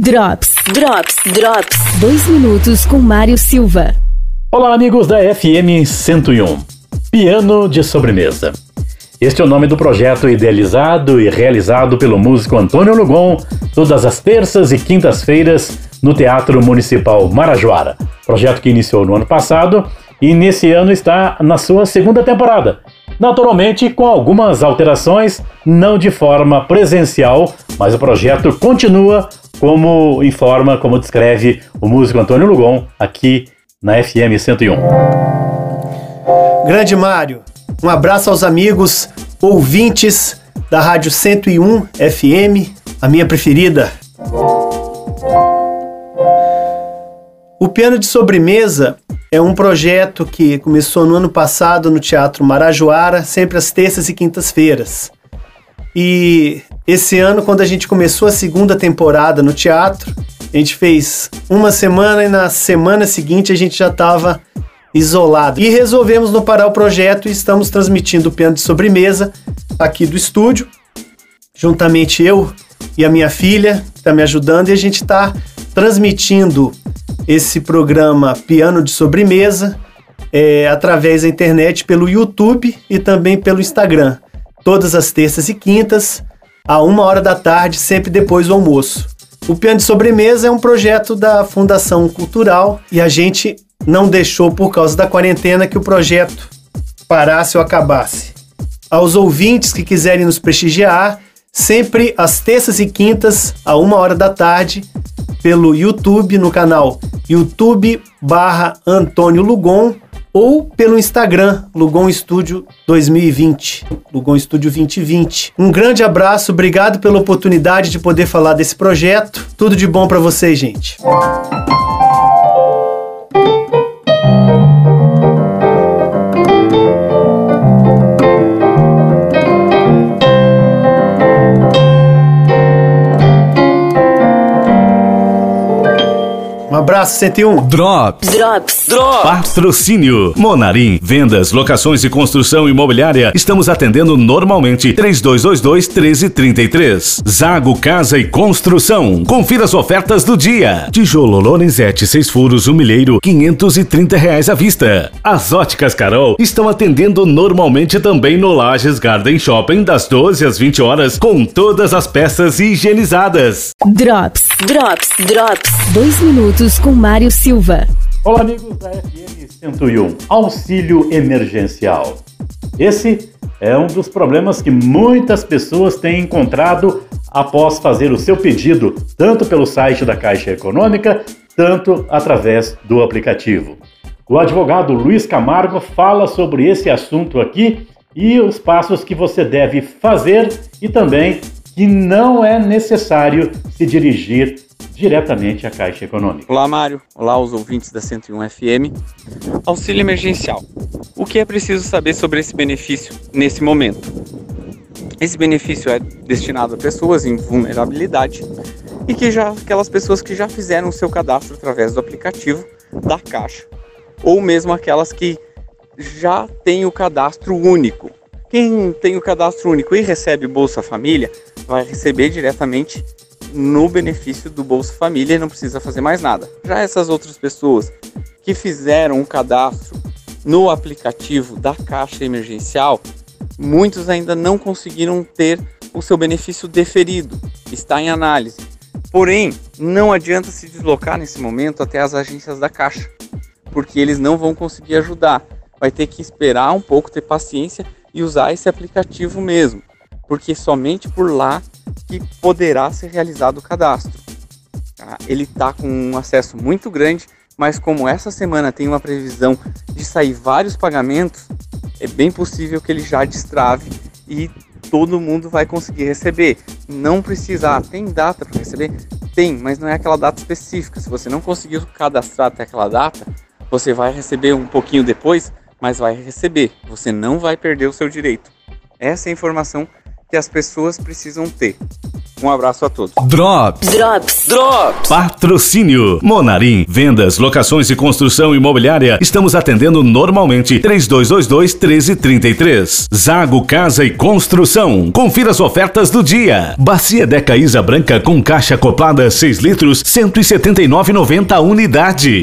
Drops, Drops, Drops. Dois minutos com Mário Silva. Olá, amigos da FM 101. Piano de sobremesa. Este é o nome do projeto idealizado e realizado pelo músico Antônio Lugon, todas as terças e quintas-feiras no Teatro Municipal Marajoara. Projeto que iniciou no ano passado e nesse ano está na sua segunda temporada. Naturalmente, com algumas alterações, não de forma presencial, mas o projeto continua como informa, como descreve o músico Antônio Lugon aqui na FM 101. Grande Mário, um abraço aos amigos ouvintes da Rádio 101 FM, a minha preferida. O Piano de Sobremesa é um projeto que começou no ano passado no Teatro Marajoara, sempre às terças e quintas-feiras. E esse ano, quando a gente começou a segunda temporada no teatro, a gente fez uma semana e na semana seguinte a gente já estava isolado. E resolvemos não parar o projeto e estamos transmitindo o piano de sobremesa aqui do estúdio, juntamente eu e a minha filha, que está me ajudando, e a gente está transmitindo esse programa Piano de Sobremesa é, através da internet pelo YouTube e também pelo Instagram todas as terças e quintas, a uma hora da tarde, sempre depois do almoço. O Piano de Sobremesa é um projeto da Fundação Cultural e a gente não deixou por causa da quarentena que o projeto parasse ou acabasse. Aos ouvintes que quiserem nos prestigiar, sempre às terças e quintas, a uma hora da tarde, pelo YouTube, no canal YouTube barra Antônio Lugon ou pelo Instagram, Lugon Studio 2020, Lugon Studio 2020. Um grande abraço, obrigado pela oportunidade de poder falar desse projeto. Tudo de bom para vocês, gente. Um abraço, 101. Drops. Drops. Drops. Patrocínio. Monarim. Vendas, locações e construção imobiliária. Estamos atendendo normalmente. 3222-1333. Zago Casa e Construção. Confira as ofertas do dia. Tijolo Lorenzetti, 6 furos, um milheiro, 530 reais à vista. As óticas Carol estão atendendo normalmente também no Lages Garden Shopping das 12 às 20 horas com todas as peças higienizadas. Drops, Drops, Drops. Dois minutos com Mário Silva. Olá, amigos da FM 101. Auxílio emergencial. Esse é um dos problemas que muitas pessoas têm encontrado após fazer o seu pedido, tanto pelo site da Caixa Econômica, tanto através do aplicativo. O advogado Luiz Camargo fala sobre esse assunto aqui e os passos que você deve fazer e também que não é necessário se dirigir diretamente à Caixa Econômica. Olá, Mário. Olá, os ouvintes da 101 FM. Auxílio emergencial. O que é preciso saber sobre esse benefício nesse momento? Esse benefício é destinado a pessoas em vulnerabilidade e que já aquelas pessoas que já fizeram o seu cadastro através do aplicativo da Caixa, ou mesmo aquelas que já têm o cadastro único. Quem tem o cadastro único e recebe Bolsa Família vai receber diretamente no benefício do Bolsa Família e não precisa fazer mais nada. Já essas outras pessoas que fizeram um cadastro no aplicativo da Caixa Emergencial, muitos ainda não conseguiram ter o seu benefício deferido, está em análise. Porém, não adianta se deslocar nesse momento até as agências da Caixa, porque eles não vão conseguir ajudar. Vai ter que esperar um pouco, ter paciência e usar esse aplicativo mesmo, porque somente por lá que poderá ser realizado o cadastro. Tá? Ele está com um acesso muito grande, mas como essa semana tem uma previsão de sair vários pagamentos, é bem possível que ele já destrave e todo mundo vai conseguir receber. Não precisa, ah, tem data para receber? Tem, mas não é aquela data específica. Se você não conseguiu cadastrar até aquela data, você vai receber um pouquinho depois, mas vai receber. Você não vai perder o seu direito. Essa é a informação que as pessoas precisam ter. Um abraço a todos. Drops. Drops. Drops. Patrocínio. Monarim. Vendas, locações e construção imobiliária. Estamos atendendo normalmente. 3222 1333. Zago Casa e Construção. Confira as ofertas do dia. Bacia Deca Isa Branca com caixa acoplada 6 litros, 179,90 unidade.